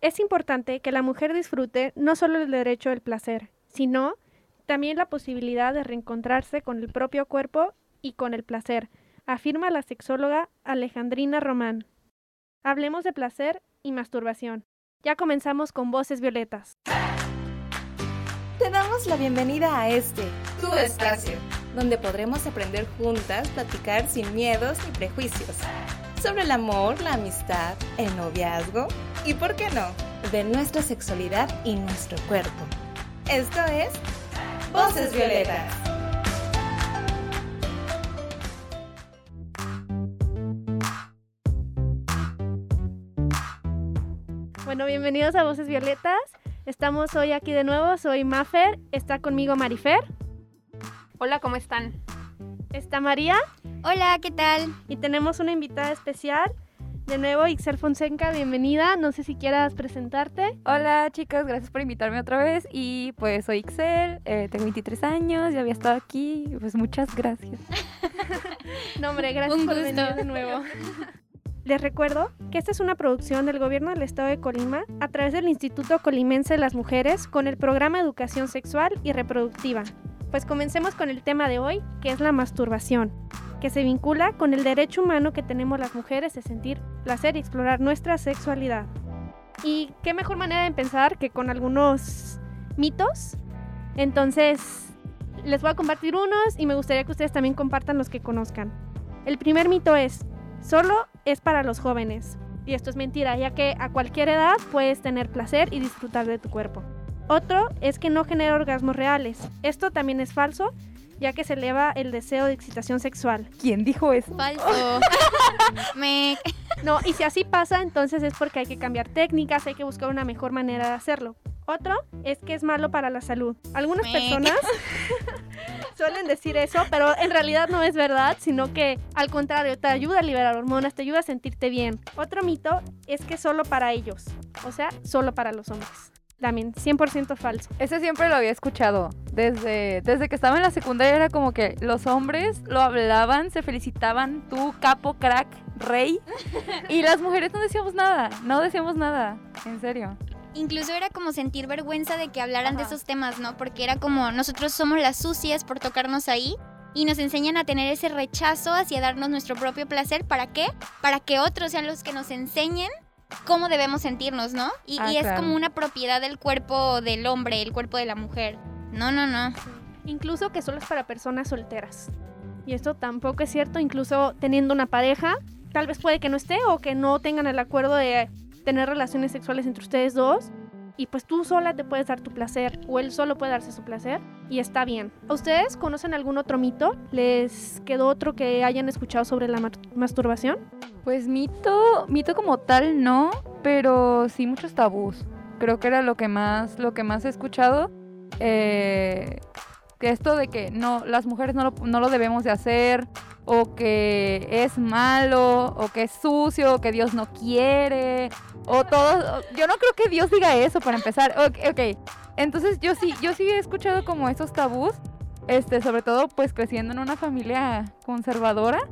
Es importante que la mujer disfrute no solo el derecho del placer, sino también la posibilidad de reencontrarse con el propio cuerpo y con el placer, afirma la sexóloga Alejandrina Román. Hablemos de placer y masturbación. Ya comenzamos con Voces Violetas. Te damos la bienvenida a este, tu espacio, donde podremos aprender juntas, platicar sin miedos ni prejuicios, sobre el amor, la amistad, el noviazgo y, ¿por qué no?, de nuestra sexualidad y nuestro cuerpo. Esto es Voces Violetas. Bueno, bienvenidos a Voces Violetas. Estamos hoy aquí de nuevo. Soy Mafer. Está conmigo Marifer. Hola, ¿cómo están? Está María. Hola, ¿qué tal? Y tenemos una invitada especial. De nuevo, Ixel Fonseca, bienvenida. No sé si quieras presentarte. Hola chicos, gracias por invitarme otra vez. Y pues soy Ixel, eh, tengo 23 años, ya había estado aquí. Pues muchas gracias. no, hombre, gracias Un por gusto. venir de nuevo. Les recuerdo que esta es una producción del Gobierno del Estado de Colima a través del Instituto Colimense de las Mujeres con el programa Educación Sexual y Reproductiva. Pues comencemos con el tema de hoy, que es la masturbación, que se vincula con el derecho humano que tenemos las mujeres de sentir placer y explorar nuestra sexualidad. Y qué mejor manera de empezar que con algunos mitos. Entonces, les voy a compartir unos y me gustaría que ustedes también compartan los que conozcan. El primer mito es, solo es para los jóvenes. Y esto es mentira, ya que a cualquier edad puedes tener placer y disfrutar de tu cuerpo. Otro es que no genera orgasmos reales. Esto también es falso, ya que se eleva el deseo de excitación sexual. ¿Quién dijo eso? Falso. Me... No, y si así pasa, entonces es porque hay que cambiar técnicas, hay que buscar una mejor manera de hacerlo. Otro es que es malo para la salud. Algunas Me- personas suelen decir eso, pero en realidad no es verdad, sino que al contrario, te ayuda a liberar hormonas, te ayuda a sentirte bien. Otro mito es que solo para ellos, o sea, solo para los hombres. También, 100% falso. Ese siempre lo había escuchado. Desde, desde que estaba en la secundaria era como que los hombres lo hablaban, se felicitaban, tú, capo, crack, rey. Y las mujeres no decíamos nada, no decíamos nada, en serio. Incluso era como sentir vergüenza de que hablaran de Ajá. esos temas, ¿no? Porque era como nosotros somos las sucias por tocarnos ahí y nos enseñan a tener ese rechazo hacia darnos nuestro propio placer. ¿Para qué? Para que otros sean los que nos enseñen cómo debemos sentirnos, ¿no? Y, Ah, y es claro. como una propiedad del cuerpo del hombre, el cuerpo de la mujer. No, no, no. Incluso que solo es para personas solteras. Y esto tampoco es cierto, incluso teniendo una pareja, tal vez puede que no esté o que no tengan el acuerdo de tener relaciones sexuales entre ustedes dos. Y pues tú sola te puedes dar tu placer o él solo puede darse su placer y está bien. ¿A ustedes conocen algún otro mito? ¿Les quedó otro que hayan escuchado sobre la ma- masturbación? Pues mito, mito como tal no, pero sí muchos tabús. Creo que era lo que más, lo que más he escuchado. Eh, esto de que no, las mujeres no lo, no lo debemos de hacer, o que es malo, o que es sucio, o que Dios no quiere, o todo. Yo no creo que Dios diga eso para empezar. Ok, ok. Entonces yo sí, yo sí he escuchado como esos tabús, este, sobre todo pues creciendo en una familia conservadora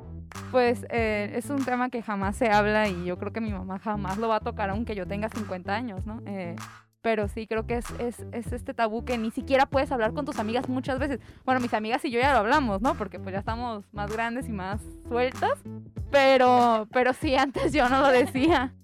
pues eh, es un tema que jamás se habla y yo creo que mi mamá jamás lo va a tocar aunque yo tenga 50 años, ¿no? Eh, pero sí creo que es, es, es este tabú que ni siquiera puedes hablar con tus amigas muchas veces. Bueno, mis amigas y yo ya lo hablamos, ¿no? Porque pues ya estamos más grandes y más sueltas. Pero, pero sí, antes yo no lo decía.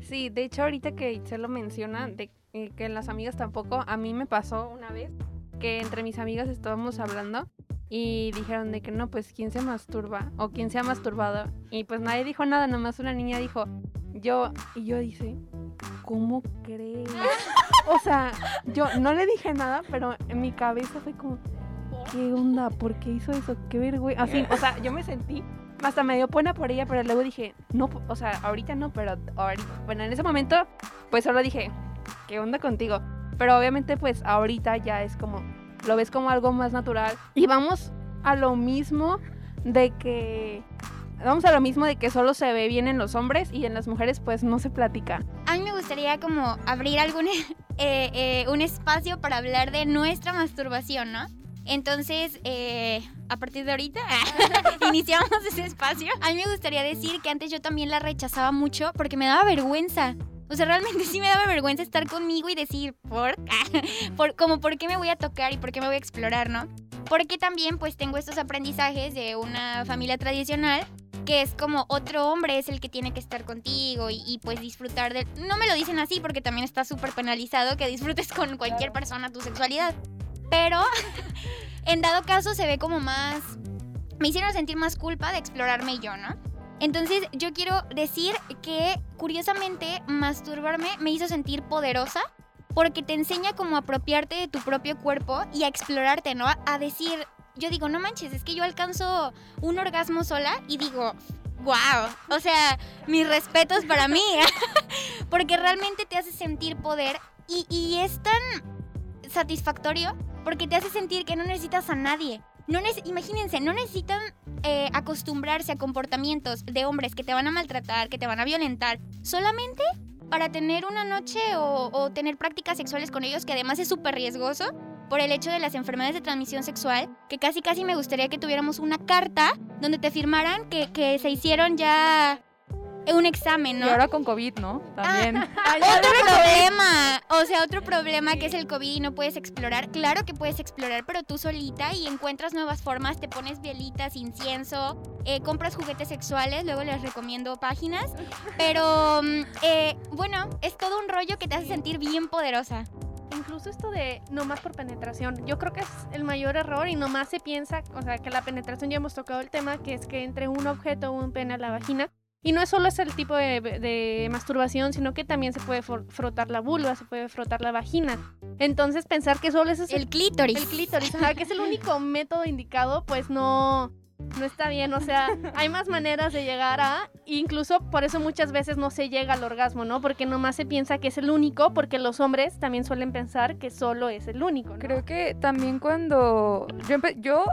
Sí, de hecho ahorita que Itzel lo menciona, de eh, que las amigas tampoco, a mí me pasó una vez que entre mis amigas estábamos hablando y dijeron de que no, pues quién se masturba o quién se ha masturbado y pues nadie dijo nada, nomás una niña dijo yo y yo dije, ¿cómo crees? O sea, yo no le dije nada, pero en mi cabeza fue como, ¿qué onda? ¿Por qué hizo eso? ¿Qué vergüenza? Así, o sea, yo me sentí hasta me dio pena por ella, pero luego dije, no, o sea, ahorita no, pero ahorita, bueno, en ese momento, pues solo dije, ¿qué onda contigo? Pero obviamente, pues ahorita ya es como, lo ves como algo más natural. Y vamos a lo mismo de que, vamos a lo mismo de que solo se ve bien en los hombres y en las mujeres, pues no se platica. A mí me gustaría como abrir algún eh, eh, un espacio para hablar de nuestra masturbación, ¿no? Entonces, eh, a partir de ahorita, iniciamos ese espacio. A mí me gustaría decir que antes yo también la rechazaba mucho porque me daba vergüenza. O sea, realmente sí me daba vergüenza estar conmigo y decir, ¿por? por como, ¿por qué me voy a tocar y por qué me voy a explorar, no? Porque también, pues, tengo estos aprendizajes de una familia tradicional que es como otro hombre es el que tiene que estar contigo y, y pues disfrutar de... No me lo dicen así porque también está súper penalizado que disfrutes con cualquier persona tu sexualidad. Pero en dado caso se ve como más... Me hicieron sentir más culpa de explorarme yo, ¿no? Entonces yo quiero decir que curiosamente masturbarme me hizo sentir poderosa porque te enseña como a apropiarte de tu propio cuerpo y a explorarte, ¿no? A decir, yo digo, no manches, es que yo alcanzo un orgasmo sola y digo, wow, o sea, mis respetos para mí, porque realmente te hace sentir poder y, y es tan satisfactorio porque te hace sentir que no necesitas a nadie. No imagínense, no necesitan eh, acostumbrarse a comportamientos de hombres que te van a maltratar, que te van a violentar, solamente para tener una noche o, tener prácticas sexuales con ellos, que además es súper riesgoso por el hecho de las enfermedades de transmisión sexual, que casi casi me gustaría que tuviéramos una carta donde te firmaran que, que se hicieron ya un examen, ¿no? Y ahora con COVID, ¿no? También. Ah, otro problema. O sea, otro problema que es el COVID y no puedes explorar. Claro que puedes explorar, pero tú solita y encuentras nuevas formas, te pones vielitas, incienso, eh, compras juguetes sexuales, luego les recomiendo páginas. Pero, mm, eh, bueno, es todo un rollo que te hace sentir bien poderosa incluso esto de no más por penetración, yo creo que es el mayor error y nomás se piensa, o sea, que la penetración ya hemos tocado el tema, que es que entre un objeto o un pene a la vagina y no es solo ese el tipo de, masturbación, sino que también se puede frotar la vulva, se puede frotar la vagina. Entonces pensar que solo es el, clítoris. El clítoris, o sea, que es el único método indicado, pues no, no está bien, o sea, hay más maneras de llegar a, incluso por eso muchas veces no se llega al orgasmo, ¿no? Porque nomás se piensa que es el único, porque los hombres también suelen pensar que solo es el único. ¿no? Creo que también cuando yo, yo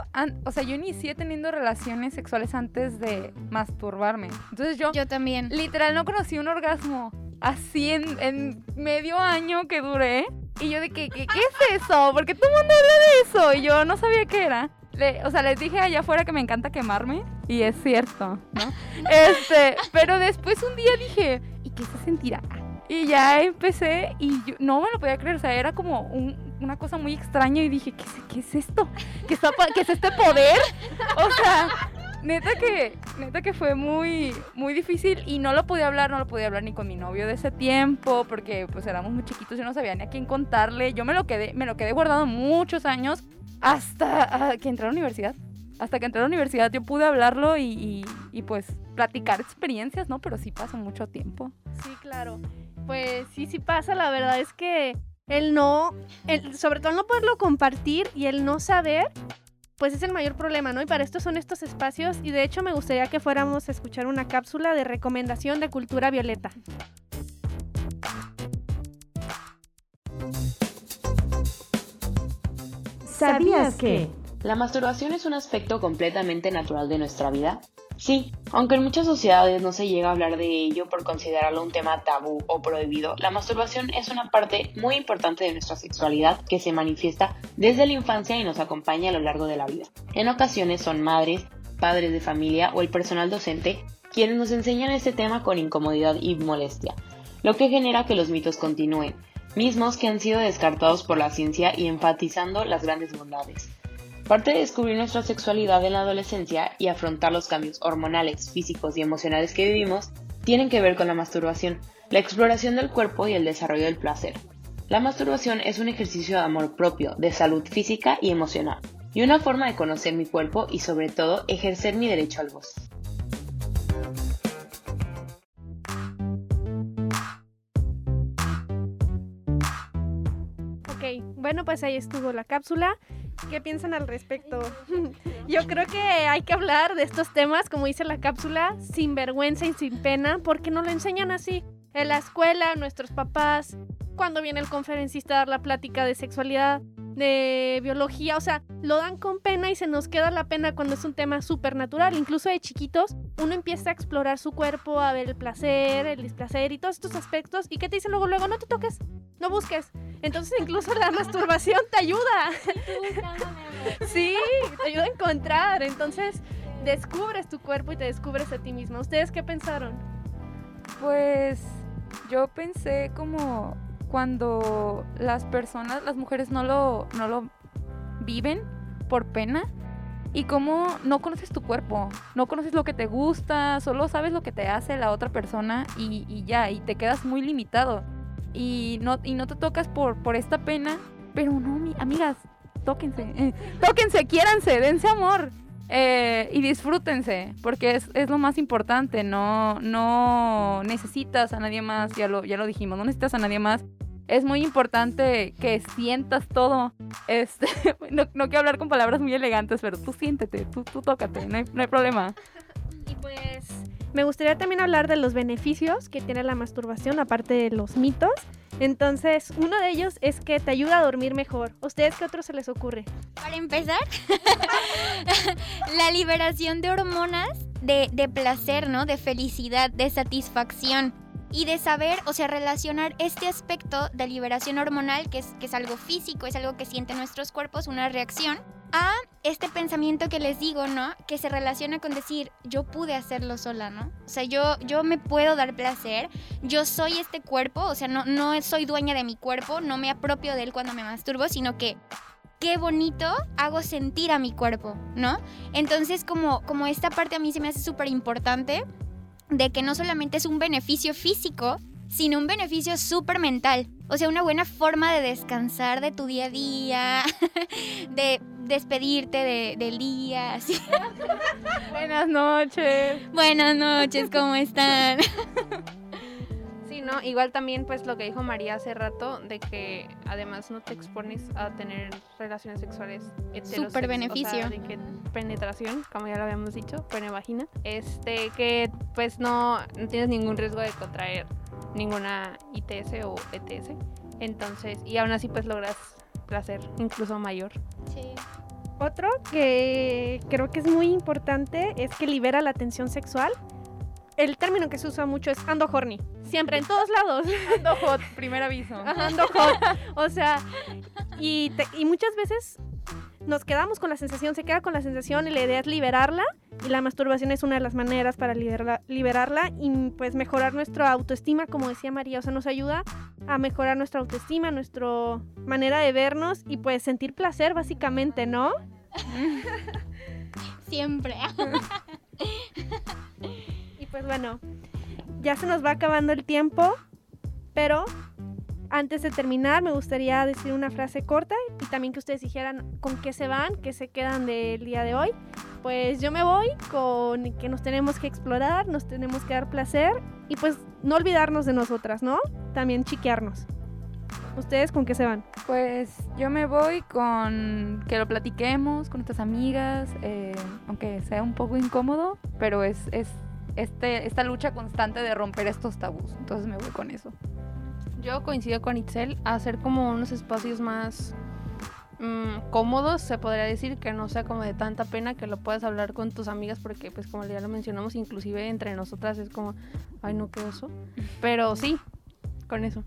o sea, yo inicié teniendo relaciones sexuales antes de masturbarme. Entonces yo... Yo también. Literal, no conocí un orgasmo así en, en medio año que duré. Y yo de que, ¿qué, qué es eso? Porque todo el mundo habla de eso y yo no sabía qué era o sea, les dije allá afuera que me encanta quemarme y es cierto, ¿no? este, pero después un día dije, ¿y qué se sentirá? Y ya empecé y yo no me lo podía creer, o sea, era como una cosa muy extraña y dije, ¿qué, qué es esto? ¿Qué, está, ¿Qué es este poder? O sea, neta que, neta que fue muy, muy difícil y no lo podía hablar, no lo podía hablar ni con mi novio de ese tiempo porque pues éramos muy chiquitos y no sabía ni a quién contarle. Yo me lo quedé, me lo quedé guardado muchos años hasta ah, que entré a la universidad. Hasta que entré a la universidad yo pude hablarlo y, pues platicar experiencias, ¿no? Pero sí pasa mucho tiempo. Sí, claro. Pues sí, sí pasa. La verdad es que el no, el, sobre todo no poderlo compartir y el no saber, pues es el mayor problema, ¿no? Y para esto son estos espacios y de hecho me gustaría que fuéramos a escuchar una cápsula de recomendación de cultura violeta. ¿Sabías que? ¿La masturbación es un aspecto completamente natural de nuestra vida? Sí, aunque en muchas sociedades no se llega a hablar de ello por considerarlo un tema tabú o prohibido, la masturbación es una parte muy importante de nuestra sexualidad que se manifiesta desde la infancia y nos acompaña a lo largo de la vida. En ocasiones son madres, padres de familia o el personal docente quienes nos enseñan este tema con incomodidad y molestia, lo que genera que los mitos continúen, mismos que han sido descartados por la ciencia y enfatizando las grandes bondades. Parte de descubrir nuestra sexualidad en la adolescencia y afrontar los cambios hormonales, físicos y emocionales que vivimos tienen que ver con la masturbación, la exploración del cuerpo y el desarrollo del placer. La masturbación es un ejercicio de amor propio, de salud física y emocional, y una forma de conocer mi cuerpo y sobre todo ejercer mi derecho al goce. Pues ahí estuvo la cápsula. ¿Qué piensan al respecto? Yo creo que hay que hablar de estos temas, como dice la cápsula, sin vergüenza y sin pena, porque no lo enseñan así. En la escuela, nuestros papás, cuando viene el conferencista a dar la plática de sexualidad, de biología, o sea, lo dan con pena y se nos queda la pena cuando es un tema súper natural. Incluso de chiquitos, uno empieza a explorar su cuerpo, a ver el placer, el displacer y todos estos aspectos. ¿Y qué te dicen luego? Luego, no te toques, no busques. Entonces incluso la masturbación te ayuda. sí, te ayuda a encontrar. Entonces descubres tu cuerpo y te descubres a ti misma. ¿Ustedes qué pensaron? Pues Yo pensé como cuando las personas, las mujeres no lo, no lo viven por pena y como no conoces tu cuerpo, no conoces lo que te gusta, solo sabes lo que te hace la otra persona y, y ya, y te quedas muy limitado. Y no, y no te tocas por, por esta pena, pero no, mi, amigas, tóquense, eh, tóquense, quiéranse, dense amor. eh, y disfrútense, porque es, es lo más importante, no, no necesitas a nadie más, ya lo, ya lo dijimos, no necesitas a nadie más. Es muy importante que sientas todo. Este, no, no quiero hablar con palabras muy elegantes, pero tú siéntete, tú, tú tócate, no hay, no hay problema. Y pues me gustaría también hablar de los beneficios que tiene la masturbación, aparte de los mitos. Entonces, uno de ellos es que te ayuda a dormir mejor. ¿A ustedes qué otro se les ocurre? Para empezar, la liberación de hormonas de, de placer, ¿no? De felicidad, de satisfacción. Y de saber, o sea, relacionar este aspecto de liberación hormonal, que es, que es algo físico, es algo que sienten nuestros cuerpos, una reacción, a este pensamiento que les digo, ¿no? Que se relaciona con decir, yo pude hacerlo sola, ¿no? O sea, yo, yo me puedo dar placer, yo soy este cuerpo, o sea, no, no soy dueña de mi cuerpo, no me apropio de él cuando me masturbo, sino que qué bonito hago sentir a mi cuerpo, ¿no? Entonces, como, como esta parte a mí se me hace súper importante de que no solamente es un beneficio físico, sino un beneficio súper mental. O sea, una buena forma de descansar de tu día a día, de despedirte de- del día. así. Buenas noches. Buenas noches, ¿cómo están? Sí, ¿no? Igual también pues lo que dijo María hace rato de que además no te expones a tener relaciones sexuales. Súper beneficio. O sea, de que penetración, como ya lo habíamos dicho, pene vagina. Este, que pues no, no tienes ningún riesgo de contraer ninguna ITS o ETS. Entonces, y aún así pues logras placer incluso mayor. Otro que creo que es muy importante es que libera la tensión sexual. El término que se usa mucho es ando horny. Siempre, en todos lados. Ando hot, primer aviso. Ajá, ando hot. O sea, y, te- y muchas veces nos quedamos con la sensación, se queda con la sensación y la idea es liberarla. Y la masturbación es una de las maneras para liberarla, liberarla y pues mejorar nuestra autoestima, como decía María. O sea, nos ayuda a mejorar nuestra autoestima, nuestra manera de vernos y pues sentir placer básicamente, ¿no? Siempre. Pues bueno, ya se nos va acabando el tiempo, pero antes de terminar me gustaría decir una frase corta y también que ustedes dijeran con qué se van, qué se quedan del día de hoy. Pues yo me voy con que nos tenemos que explorar, nos tenemos que dar placer y pues no olvidarnos de nosotras, ¿no? También chiquearnos. ¿Ustedes con qué se van? Pues yo me voy con que lo platiquemos con nuestras amigas, eh, aunque sea un poco incómodo, pero es este, esta lucha constante de romper estos tabús. Entonces me voy con eso. Yo coincido con Itzel hacer como unos espacios más mm, cómodos, se podría decir, que no sea como de tanta pena que lo puedas hablar con tus amigas, porque pues como ya lo mencionamos, inclusive entre nosotras es como, ay no, qué oso. Pero sí, con eso.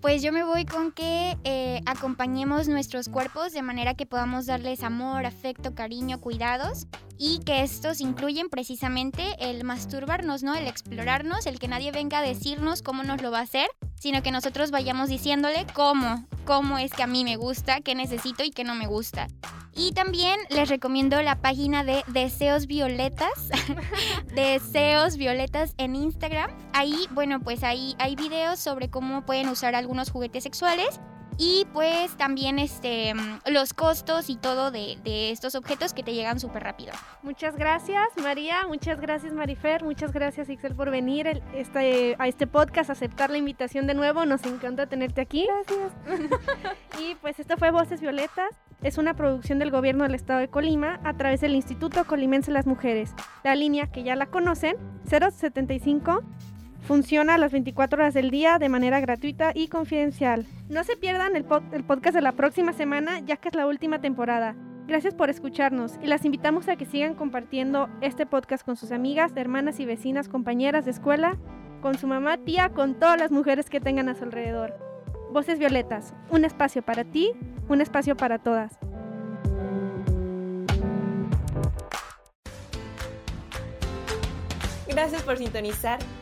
Pues yo me voy con que eh, acompañemos nuestros cuerpos de manera que podamos darles amor, afecto, cariño, cuidados y que estos incluyen precisamente el masturbarnos, ¿no? El explorarnos, el que nadie venga a decirnos cómo nos lo va a hacer, sino que nosotros vayamos diciéndole cómo, cómo es que a mí me gusta, qué necesito y qué no me gusta. Y también les recomiendo la página de Deseos Violetas, Deseos Violetas en Instagram. Ahí, bueno, pues ahí hay videos sobre cómo pueden usar algunos juguetes sexuales y pues también este mm, los costos y todo de, de estos objetos que te llegan súper rápido. Muchas gracias María, muchas gracias Marifer, muchas gracias Ixel por venir el- este, a este podcast, aceptar la invitación de nuevo, nos encanta tenerte aquí. Gracias. y pues esto fue Voces Violetas, es una producción del gobierno del estado de Colima a través del Instituto Colimense de las Mujeres. La línea que ya la conocen, 075 Funciona a las 24 horas del día de manera gratuita y confidencial. No se pierdan el, el podcast de la próxima semana, ya que es la última temporada. Gracias por escucharnos y las invitamos a que sigan compartiendo este podcast con sus amigas, hermanas y vecinas, compañeras de escuela, con su mamá, tía, con todas las mujeres que tengan a su alrededor. Voces Violetas, un espacio para ti, un espacio para todas. Gracias por sintonizar